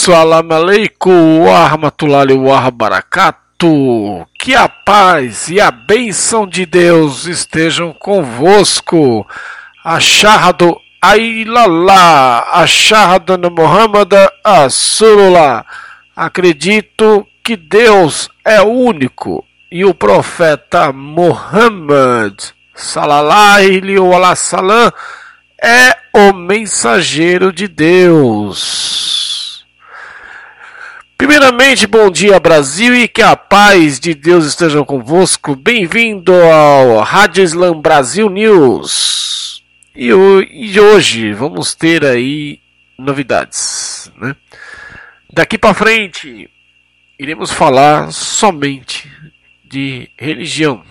Assalamu alaikum wa rahmatullahi wa barakatuh. Que a paz e a bênção de Deus estejam convosco. Achado Ailala, Achado Muhammad Asulullah. Acredito que Deus é único e o profeta Muhammad Salallahu alaihi wa sallam é o mensageiro de Deus. Primeiramente, bom dia Brasil e que a paz de Deus esteja convosco. Bem-vindo ao Rádio Islam Brasil News. E, hoje vamos ter aí novidades, né? Daqui para frente iremos falar somente de religião,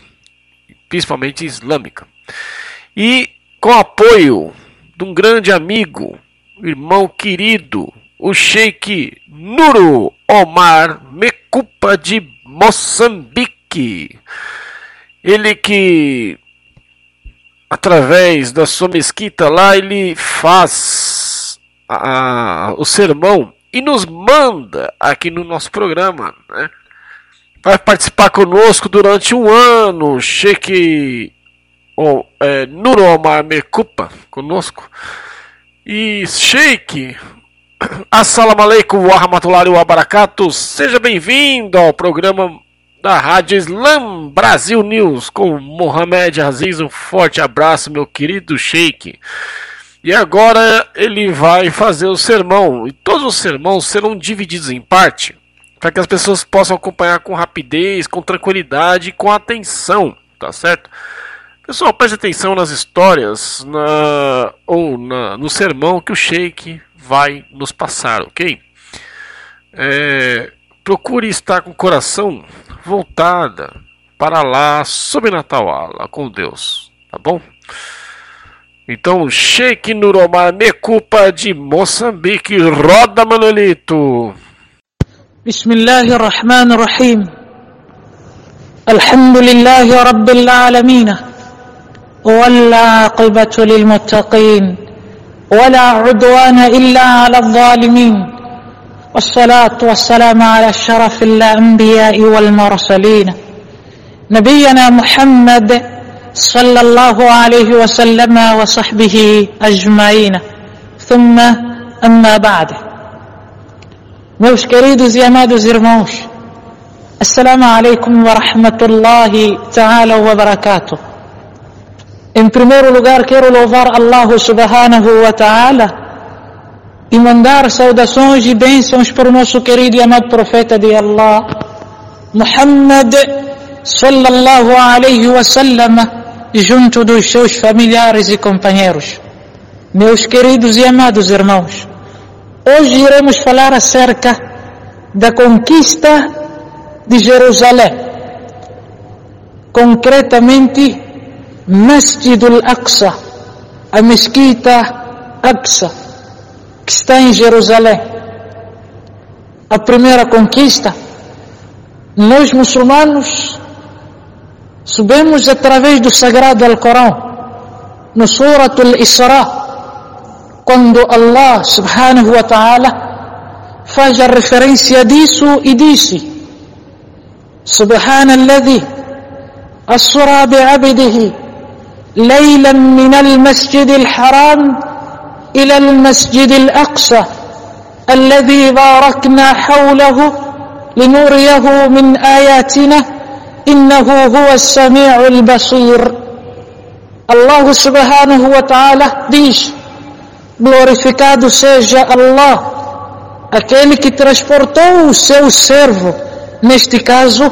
principalmente islâmica. E com apoio de um grande amigo, irmão querido, o Sheikh Nuro Omar Mekupa de Moçambique. Ele que através da sua mesquita lá ele faz a, o sermão e nos manda aqui no nosso programa, né? Vai participar conosco durante um ano, Sheikh oh, é, Nuro Omar Mekupa conosco. E Sheik, Assalamu alaikum wa rahmatullahi wa barakatuh. Seja bem-vindo ao programa da Rádio Islam Brasil News com Mohamed Aziz. Um forte abraço, meu querido Sheik. E agora ele vai fazer o sermão. E todos os sermões serão divididos em parte para que as pessoas possam acompanhar com rapidez, com tranquilidade e com atenção, tá certo? Pessoal, preste atenção nas histórias na, ou na, no sermão que o Sheik vai nos passar, ok? É, procure estar com o coração voltada para lá, sobrenatural, com Deus, tá bom? Então, Sheik Nuromar Mekupa de Moçambique, roda Manolito. Bismillahirrahmanirrahim. Alhamdulillahi Rabbil Alamin. والعاقبة للمتقين ولا عدوان إلا على الظالمين. والصلاة والسلام على الشرف الأنبياء والمرسلين. نبينا محمد صلى الله عليه وسلم وصحبه أجمعين. ثم أما بعد. Meus queridos e Assalamu alaikum wa rahmatullahi ta'ala wa barakatuh. Em primeiro lugar, quero louvar Allah subhanahu wa ta'ala e mandar saudações e bênçãos para o nosso querido e amado profeta de Allah, Muhammad sallallahu alaihi wa sallam, junto dos seus familiares e companheiros. Meus queridos e amados irmãos, hoje iremos falar acerca da conquista de Jerusalém. Concretamente, Masjid al-Aqsa, a mesquita Aqsa, que está em Jerusalém. A primeira conquista, nós muçulmanos subimos através do sagrado Alcorão, no Surat al-Isra, quando Allah subhanahu wa ta'ala faz a referência disso e disse Subhanalladhi asra bi'abdihi ليلا من المسجد الحرام إلى المسجد الأقصى الذي باركنا حوله لنريه من آياتنا إنه هو السميع البصير الله سبحانه وتعالى diz glorificado seja Allah aquele que transportou o seu servo neste caso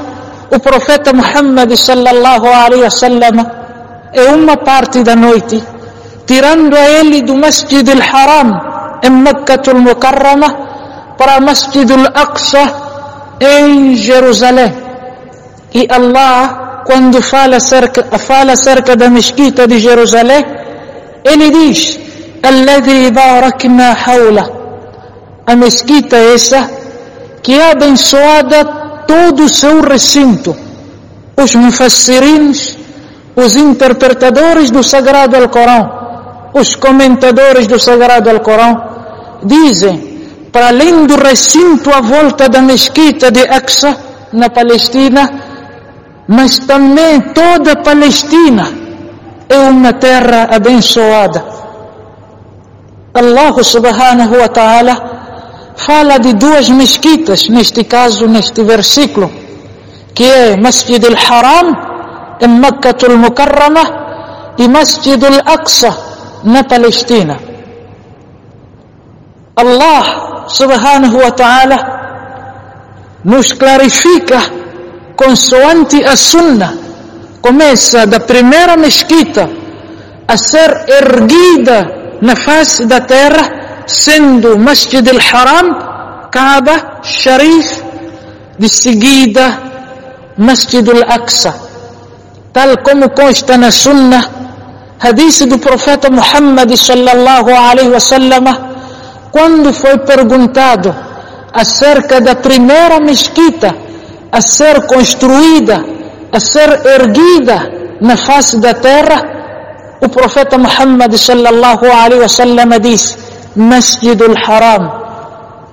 o profeta Muhammad sallallahu alaihi wasallam é uma parte da noite, tirando a ele do Masjid al-Haram em Mekkah al-Mukarrama para Masjid al-Aqsa em Jerusalém. E Allah, quando fala acerca, fala da mesquita de Jerusalém, ele diz: Alladhi barakna hawla. A mesquita essa que é abençoada todo o seu recinto. Os mufassirins os interpretadores do Sagrado Alcorão, os comentadores do Sagrado Alcorão, dizem para além do recinto à volta da mesquita de Aqsa, na Palestina, mas também toda a Palestina é uma terra abençoada. Allah subhanahu wa ta'ala fala de duas mesquitas, neste caso, neste versículo, que é Masjid al-Haram, em Makkah al-Mukarramah, e Masjid al-Aqsa, na Palestina. Allah subhanahu wa ta'ala nos clarifica consoante a sunna começa da primeira mesquita a ser erguida na face da terra sendo Masjid al-Haram Kaaba Sharif de seguida Masjid al-Aqsa tal como consta na sunna hadith do profeta Muhammad sallallahu alaihi wasallam quando foi perguntado acerca da primeira mesquita a ser construída, a ser erguida na face da terra, o profeta Muhammad sallallahu alaihi wasallam disse: Masjidul Haram,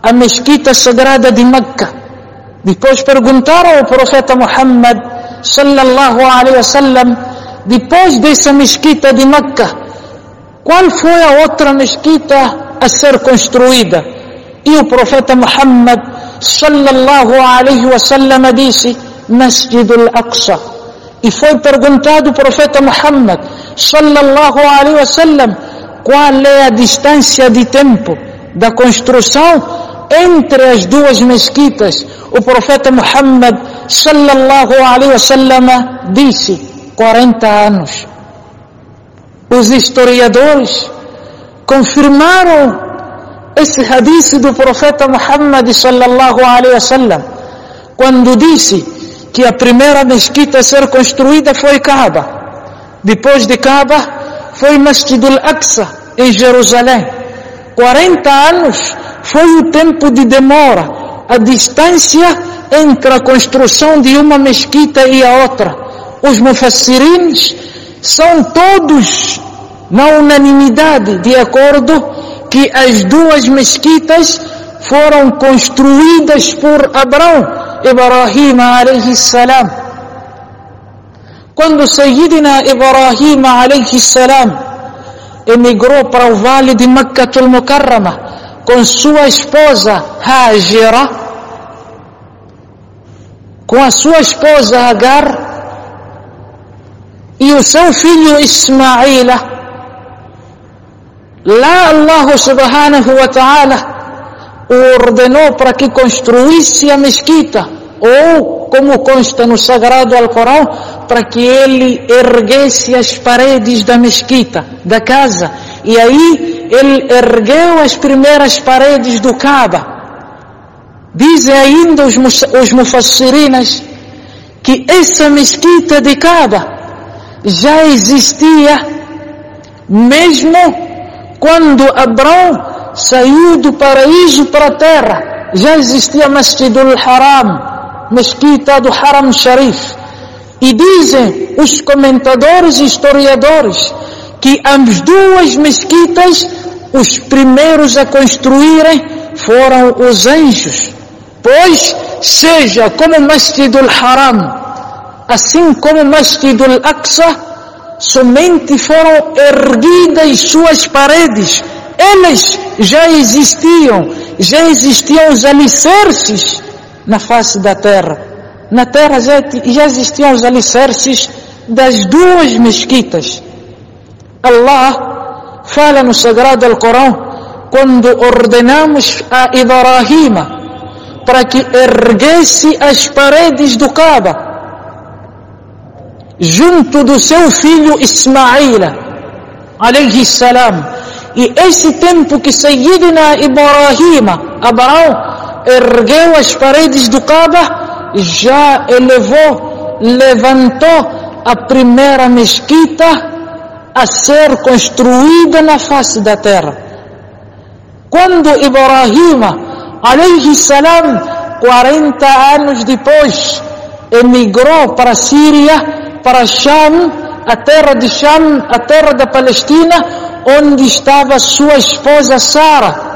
a mesquita sagrada de Meca. Depois perguntaram ao profeta Muhammad sallallahu alaihi wasallam, depois dessa mesquita de Meca, qual foi a outra mesquita a ser construída. E o profeta Muhammad sallallahu alaihi wasallam disse Masjid al-Aqsa. E foi perguntado ao profeta Muhammad sallallahu alaihi wasallam qual é a distância de tempo da construção entre as duas mesquitas. O profeta Muhammad sallallahu alaihi wasallam disse 40 anos. Os historiadores confirmaram esse hadith do profeta Muhammad sallallahu alaihi wasallam quando disse que a primeira mesquita a ser construída foi Kaaba depois de Kaaba foi Masjid al-Aqsa em Jerusalém 40 anos foi o tempo de demora a distância entre a construção de uma mesquita e a outra os mufassirins são todos na unanimidade de acordo que as duas mesquitas foram construídas por Abraão, Ibrahim alayhi salam. Quando Sayyidina Ibrahim alayhi salam emigrou para o vale de Makkah al-Mukarrama com sua esposa Hajira, com a sua esposa Agar e o seu filho Ismaila, Lá Allah subhanahu wa ta'ala ordenou para que construísse a mesquita, ou, como consta no sagrado Alcorão, para que ele erguesse as paredes da mesquita, da casa. E aí ele ergueu as primeiras paredes do Kaaba. Dizem ainda os, os mufassirinas que essa mesquita de Kaaba já existia mesmo quando Abraão saiu do paraíso para a terra, já existia Masjidul Haram, mesquita do Haram Sharif. E dizem os comentadores e historiadores que as duas mesquitas, os primeiros a construírem foram os anjos. Pois, seja como Masjidul Haram, assim como Masjidul Aqsa, somente foram erguidas suas paredes. Elas já existiam, já existiam os alicerces na face da terra. Na terra já, já existiam os alicerces das duas mesquitas. Allah fala no Sagrado Alcorão quando ordenamos a Ibrahim para que erguesse as paredes do Kaaba junto do seu filho Ismaila, alayhi salam. E esse tempo que Sayyidina Ibrahim, Abraão, ergueu as paredes do Kaaba, já elevou, levantou a primeira mesquita a ser construída na face da terra. Quando Ibrahim, alayhi salam, 40 anos depois, emigrou para a Síria, para Sham, a terra de Sham, a terra da Palestina, onde estava sua esposa Sara,